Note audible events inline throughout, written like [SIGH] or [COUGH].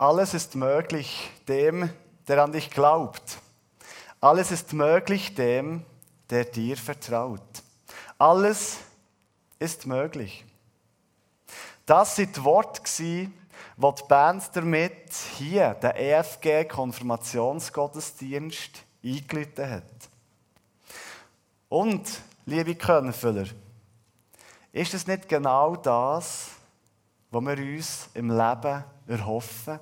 Alles ist möglich dem, der an dich glaubt. Alles ist möglich dem, der dir vertraut. Alles ist möglich. Das sind die Worte, die die Band damit hier, den EFG Konfirmationsgottesdienst, eingeläutet hat. Und, liebe Könfüller, ist es nicht genau das, was wir uns im Leben erhoffen?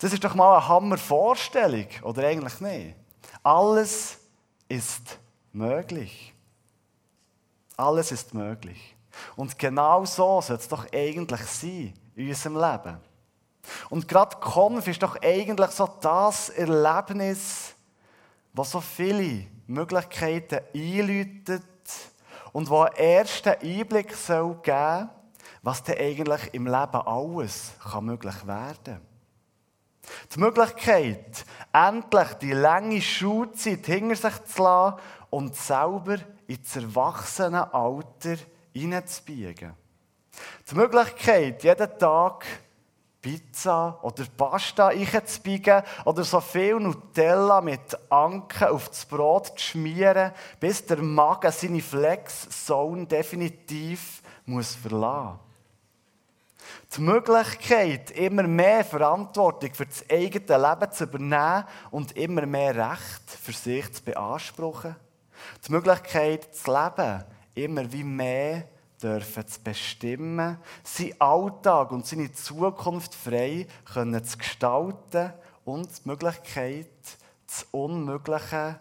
Das ist doch mal eine Hammervorstellung, oder eigentlich nicht? Alles ist möglich. Alles ist möglich. Und genau so soll es doch eigentlich sein in unserem Leben. Und gerade Konf ist doch eigentlich so das Erlebnis, was so viele Möglichkeiten einläutet und wo einen ersten Einblick soll geben was denn eigentlich im Leben alles kann möglich werden kann. Die Möglichkeit, endlich die lange Schulzeit hinter sich zu lassen und selber ins Erwachsenenalter hineinzubiegen. Die Möglichkeit, jeden Tag Pizza oder Pasta einzubiegen oder so viel Nutella mit Anken auf das Brot zu schmieren, bis der Magen seine Flex-Zone definitiv muss verlassen die Möglichkeit, immer mehr Verantwortung für das eigene Leben zu übernehmen und immer mehr Recht für sich zu beanspruchen. Die Möglichkeit, das Leben immer wie mehr dürfen zu bestimmen, seinen Alltag und seine Zukunft frei können zu gestalten und die Möglichkeit, das Unmögliche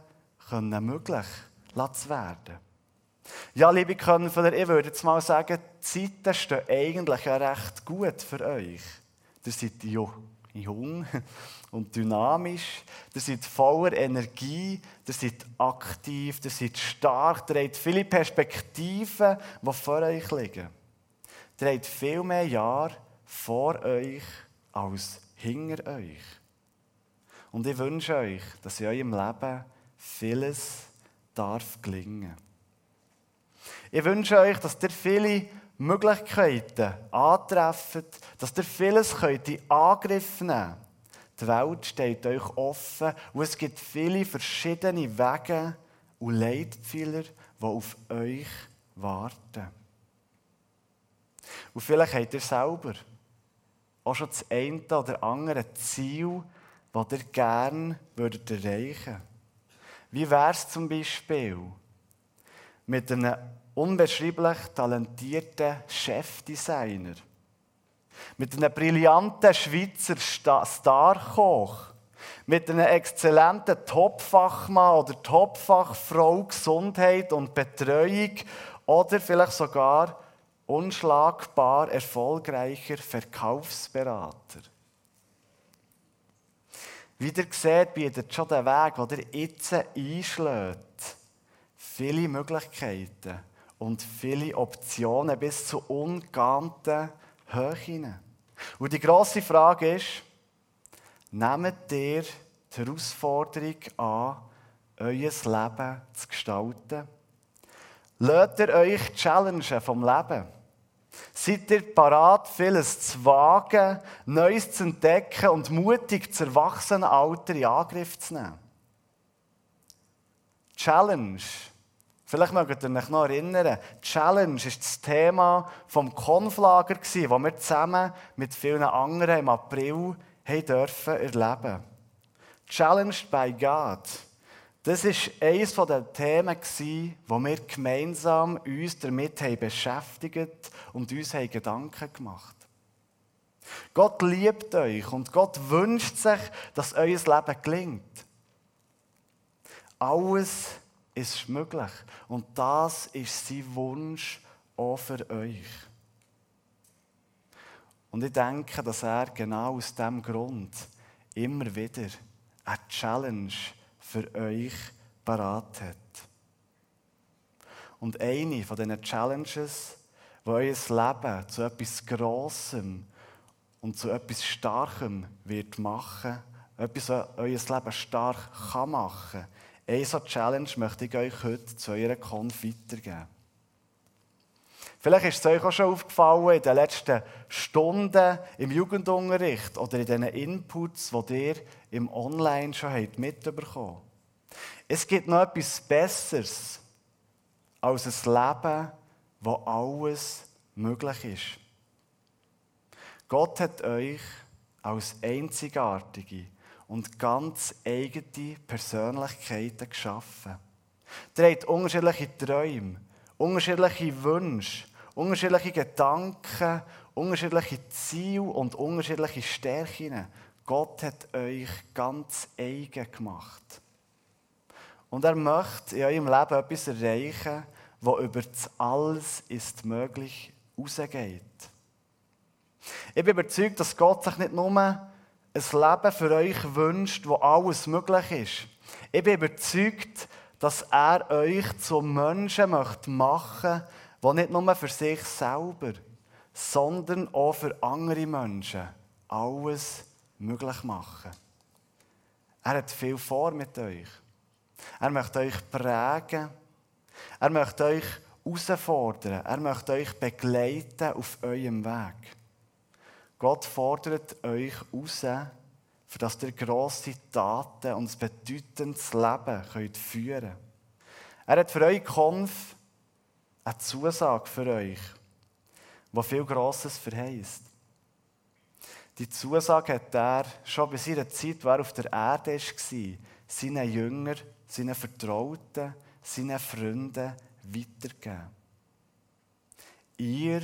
können möglich zu werden. Ja, liebe Könner, ich würde jetzt mal sagen, die Zeiten stehen eigentlich ja recht gut für euch. Ihr seid jung [LAUGHS] und dynamisch, ihr seid voller Energie, ihr seid aktiv, ihr seid stark, ihr habt viele Perspektiven, die vor euch liegen. Ihr habt viel mehr Jahre vor euch als hinter euch. Und ich wünsche euch, dass in eurem Leben vieles darf gelingen. Ich wünsche euch, dass ihr viele Möglichkeiten antreffen, dass ihr vieles könnt in Angriff nehmen könnt. Die Welt steht euch offen und es gibt viele verschiedene Wege und Leitpfeiler, die auf euch warten. Und vielleicht habt ihr selber auch schon das eine oder andere Ziel, das ihr gerne würdet erreichen würdet. Wie wäre es zum Beispiel mit einem unbeschreiblich talentierten Chefdesigner. Mit einem brillanten Schweizer Starkoch. Mit einem exzellenten Topfachmann oder Topfachfrau Gesundheit und Betreuung. Oder vielleicht sogar unschlagbar erfolgreicher Verkaufsberater. Wie ihr seht, bietet schon der Weg, den ihr jetzt einschlägt, viele Möglichkeiten und viele Optionen bis zu ungeahnten Höhen. Und die grosse Frage ist, nehmt ihr die Herausforderung an, euer Leben zu gestalten? Lasst ihr euch challengen vom Leben? Seid ihr parat, vieles zu wagen, Neues zu entdecken und mutig das Erwachsenenalter in Angriff zu nehmen? Challenge Vielleicht mögt ihr euch noch erinnern, Challenge ist das Thema vom Konflager, das wir zusammen mit vielen anderen im April haben dürfen erleben. Challenged by God. Das war eines der Themen, wo wir gemeinsam uns damit haben beschäftigt und uns haben Gedanken gemacht. Gott liebt euch und Gott wünscht sich, dass euer Leben gelingt. Alles ist möglich. Und das ist sein Wunsch auch für euch. Und ich denke, dass er genau aus diesem Grund immer wieder eine Challenge für euch parat hat. Und eine von diesen Challenges, die euer Leben zu etwas Grossem und zu etwas Starkem wird machen, etwas, was euer Leben stark kann machen kann, eine Challenge möchte ich euch heute zu eurer Konf weitergeben. Vielleicht ist es euch auch schon aufgefallen in den letzten Stunden im Jugendunterricht oder in den Inputs, die ihr im Online schon habt mitbekommen Es gibt noch etwas Besseres als ein Leben, wo alles möglich ist. Gott hat euch als einzigartige und ganz eigene Persönlichkeiten geschaffen. Ihr habt unterschiedliche Träume, unterschiedliche Wünsche, unterschiedliche Gedanken, unterschiedliche Ziele und unterschiedliche Stärken. Gott hat euch ganz eigen gemacht. Und er möchte in eurem Leben etwas erreichen, wo über das Alles ist möglich rausgeht. Ich bin überzeugt, dass Gott sich nicht nur ein Leben für euch wünscht, wo alles möglich ist. Ich bin überzeugt, dass er euch zum Menschen möchte machen möchte, der nicht nur für sich selber, sondern auch für andere Menschen alles möglich machen. Er hat viel vor mit euch. Er möchte euch prägen. Er möchte euch herausfordern. Er möchte euch begleiten auf eurem Weg. Gott fordert euch heraus, für dass ihr grosse Taten und ein bedeutendes Leben könnt führen könnt. Er hat für euch Konf eine Zusage für euch, die viel Grosses verheißt. Die Zusage hat er schon bei seiner Zeit, wo er auf der Erde war, seinen Jüngern, seinen Vertrauten, seinen Freunden weitergegeben. Ihr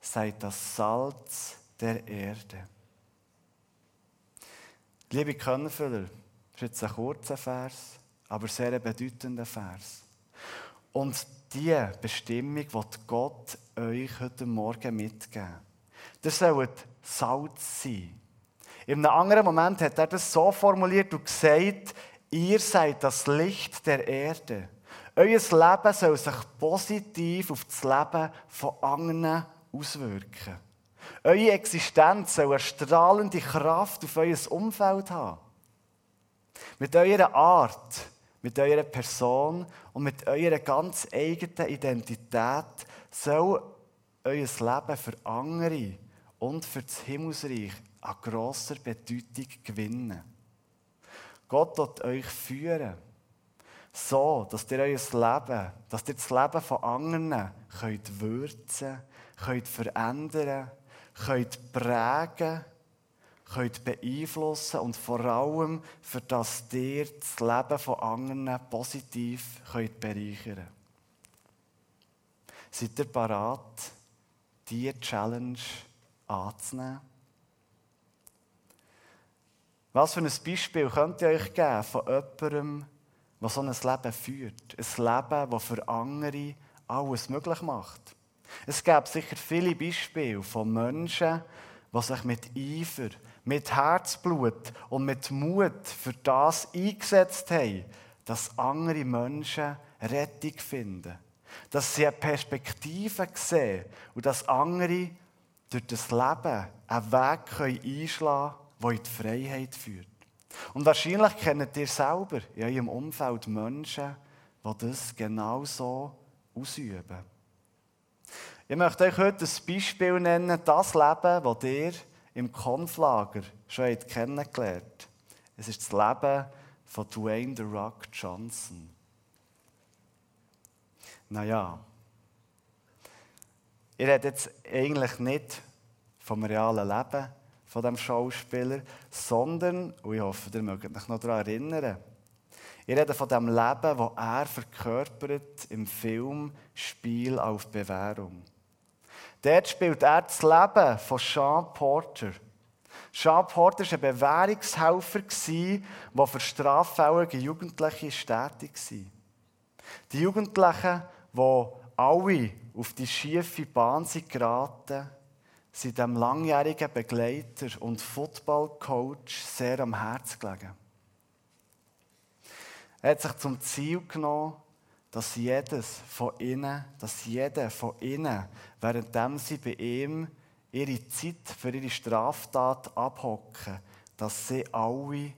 seid das Salz der Erde. Liebe Könnerfüller, das ist jetzt ein kurzer Vers, aber sehr bedeutender Vers. Und diese Bestimmung wird Gott euch heute Morgen mitgeben. Das soll Salz sein. In einem anderen Moment hat er das so formuliert und gesagt, ihr seid das Licht der Erde. Euer Leben soll sich positiv auf das Leben von anderen auswirken. Eure Existenz soll eine strahlende Kraft auf euer Umfeld haben. Mit eurer Art, mit eurer Person und mit eurer ganz eigenen Identität soll euer Leben für andere und für das Himmelsreich an grosser Bedeutung gewinnen. Gott wird euch führen, so dass ihr euer Leben, dass ihr das Leben von anderen könnt würzen, könnt verändern könnt prägen, könnt beeinflussen und vor allem, für das ihr das Leben von anderen positiv könnt bereichern. Seid ihr bereit, diese Challenge anzunehmen? Was für ein Beispiel könnt ihr euch geben von jemandem, der so ein Leben führt? Ein Leben, das für andere alles möglich macht. Es gab sicher viele Beispiele von Menschen, die sich mit Eifer, mit Herzblut und mit Mut für das eingesetzt haben, dass andere Menschen Rettung finden. Dass sie eine Perspektive sehen und dass andere durch das Leben einen Weg einschlagen können, der in die Freiheit führt. Und wahrscheinlich kennt ihr selber in eurem Umfeld Menschen, die das genau so ausüben. Ich möchte euch heute ein Beispiel nennen, das Leben, das ihr im Konflager schon kennengelernt habt. Es ist das Leben von Dwayne The Rock Johnson. Naja, ich rede jetzt eigentlich nicht vom realen Leben von dem Schauspieler, sondern, und ich hoffe, ihr mögt euch noch daran erinnern, ich rede von dem Leben, das er verkörpert im Film Spiel auf Bewährung. Dort spielt er das Leben von Sean Porter. Sean Porter war ein Bewährungshelfer, der für straffällige Jugendliche tätig war. Die Jugendlichen, die alle auf die schiefe Bahn sind geraten, sind dem langjährigen Begleiter und Footballcoach sehr am Herzen gelegen. Er hat sich zum Ziel genommen, dass jedes von ihnen, dass jeder von ihnen, während sie bei ihm ihre Zeit für ihre Straftat abhocken, dass sie alle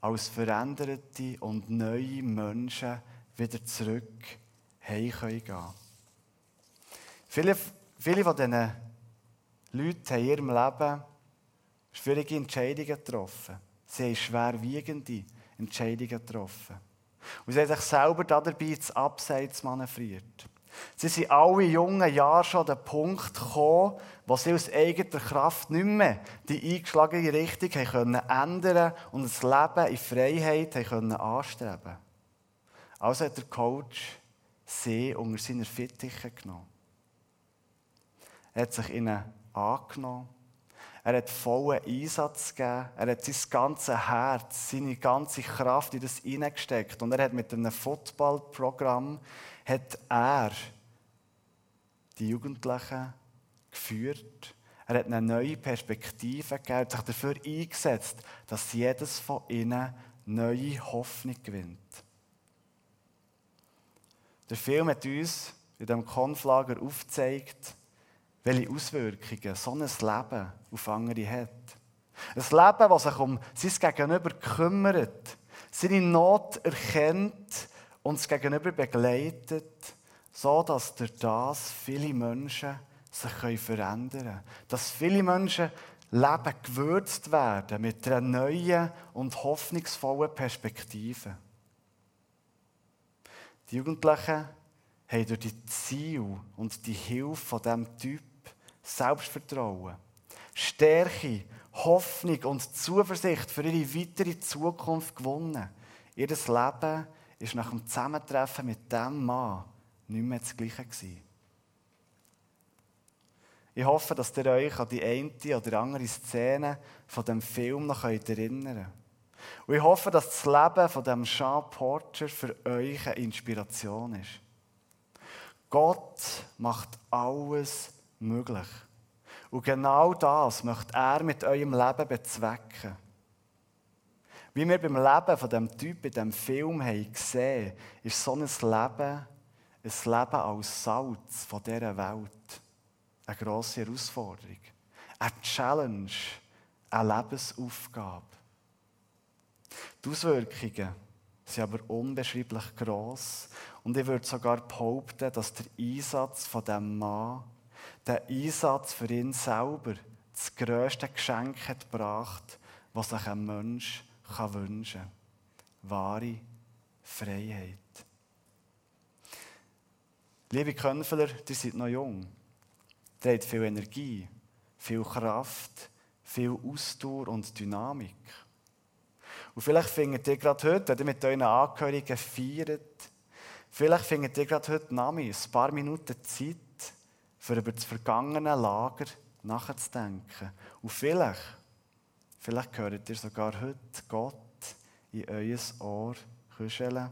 als veränderte und neue Menschen wieder zurück heim gehen können. Viele, viele von diesen Leuten haben in ihrem Leben schwierige Entscheidungen getroffen. Sie haben schwerwiegende Entscheidungen getroffen. Und sie haben sich selber dabei ins Abseits manövriert. Sie sind alle jungen Jahre schon an den Punkt gekommen, wo sie aus eigener Kraft nicht mehr die eingeschlagene Richtung haben können ändern und das Leben in Freiheit haben können anstreben Also hat der Coach sie unter seiner Fittiche genommen. Er hat sich ihnen angenommen. Er hat vollen Einsatz gegeben. Er hat sein ganzes Herz, seine ganze Kraft in das hineingesteckt. Und er hat mit einem Footballprogramm hat er die Jugendlichen geführt. Er hat eine neue Perspektive gegeben, hat sich dafür eingesetzt, dass jedes von ihnen neue Hoffnung gewinnt. Der Film hat uns in diesem Konflager aufgezeigt, welche Auswirkungen so ein Leben auf andere hat. Ein Leben, das sich um sein Gegenüber kümmert, seine Not erkennt und das Gegenüber begleitet, so dass durch das viele Menschen sich verändern können. Dass viele Menschen Leben gewürzt werden mit einer neuen und hoffnungsvollen Perspektive. Die Jugendlichen haben durch die Ziel und die Hilfe von diesem Typ Selbstvertrauen, Stärke, Hoffnung und Zuversicht für ihre weitere Zukunft gewonnen. Ihr Leben ist nach dem Zusammentreffen mit diesem Mann nicht mehr das Gleiche gewesen. Ich hoffe, dass ihr euch an die eine oder andere Szene von dem Film noch erinnern könnt. Und ich hoffe, dass das Leben von dem Jean Porter für euch eine Inspiration ist. Gott macht alles möglich. Und genau das möchte er mit eurem Leben bezwecken. Wie wir beim Leben von dem Typ in dem Film haben gesehen, ist so ein Leben ein Leben als Salz von dieser Welt eine grosse Herausforderung. Eine Challenge, eine Lebensaufgabe. Die Auswirkungen sind aber unbeschreiblich gross. Und ich würde sogar behaupten, dass der Einsatz von diesem Mann, der Einsatz für ihn selber, das grösste Geschenk hat gebracht, was sich ein Mensch wünschen kann. Wahre Freiheit. Liebe Könfler, ihr seid noch jung. Ihr habt viel Energie, viel Kraft, viel Ausdauer und Dynamik. Und vielleicht findet ihr gerade heute, wenn ihr mit euren Angehörigen feiert, vielleicht findet ihr gerade heute Nami ein paar Minuten Zeit, für über das vergangene Lager nachzudenken. Und vielleicht, vielleicht hört ihr sogar heute Gott in euer Ohr kuscheln.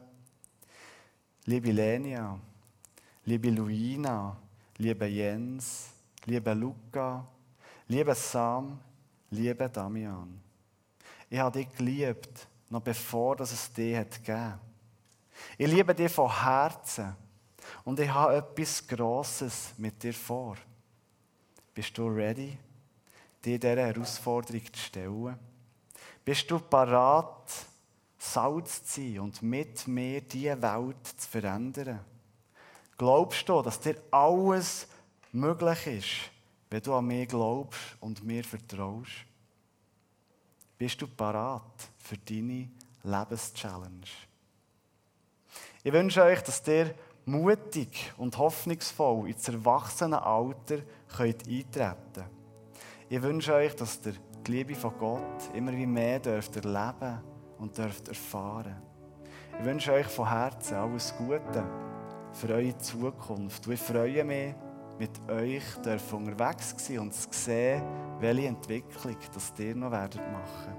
Liebe Lenia, liebe Luina, liebe Jens, liebe Luca, liebe Sam, liebe Damian. Ich habe dich geliebt, noch bevor es dich hat gegeben. Ich liebe dich von Herzen und ich habe etwas Grosses mit dir vor. Bist du ready, dir dieser Herausforderung zu stellen? Bist du parat, Salz zu sein und mit mir diese Welt zu verändern? Glaubst du, dass dir alles möglich ist, wenn du an mich glaubst und mir vertraust? Bist du parat für deine Lebenschallenge? Ich wünsche euch, dass ihr mutig und hoffnungsvoll ins Erwachsenenalter könnt eintreten. Ich wünsche euch, dass ihr die Liebe von Gott immer wie mehr dürft erleben und dürft erfahren. Ich wünsche euch von Herzen alles Gute für eure Zukunft. Und ich freue mich, mit euch unterwegs sein und zu sehen, welche Entwicklung das ihr noch werdet machen.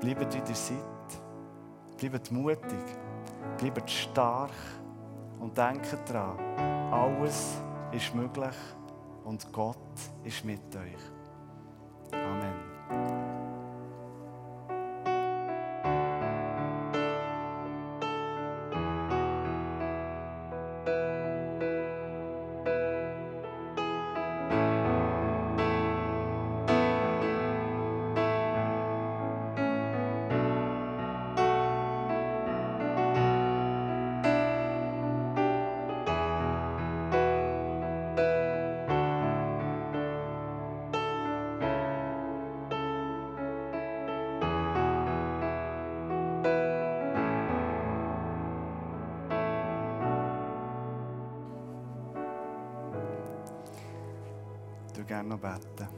Bleibt wie ihr seid, bleibt mutig, bleibt stark und denkt daran, alles ist möglich und Gott ist mit euch. Amen. Würde gerne noch beten.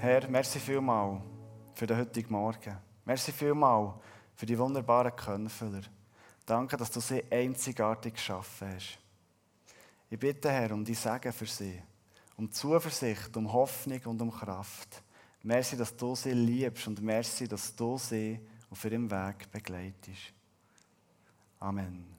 Herr, merci vielmal für den heutigen Morgen. Merci vielmal für die wunderbaren Könfüller. Danke, dass du sie einzigartig geschaffen hast. Ich bitte, Herr, um die Segen für sie, um Zuversicht, um Hoffnung und um Kraft. Merci, dass du sie liebst und merci, dass du sie auf ihrem Weg begleitest. Amen.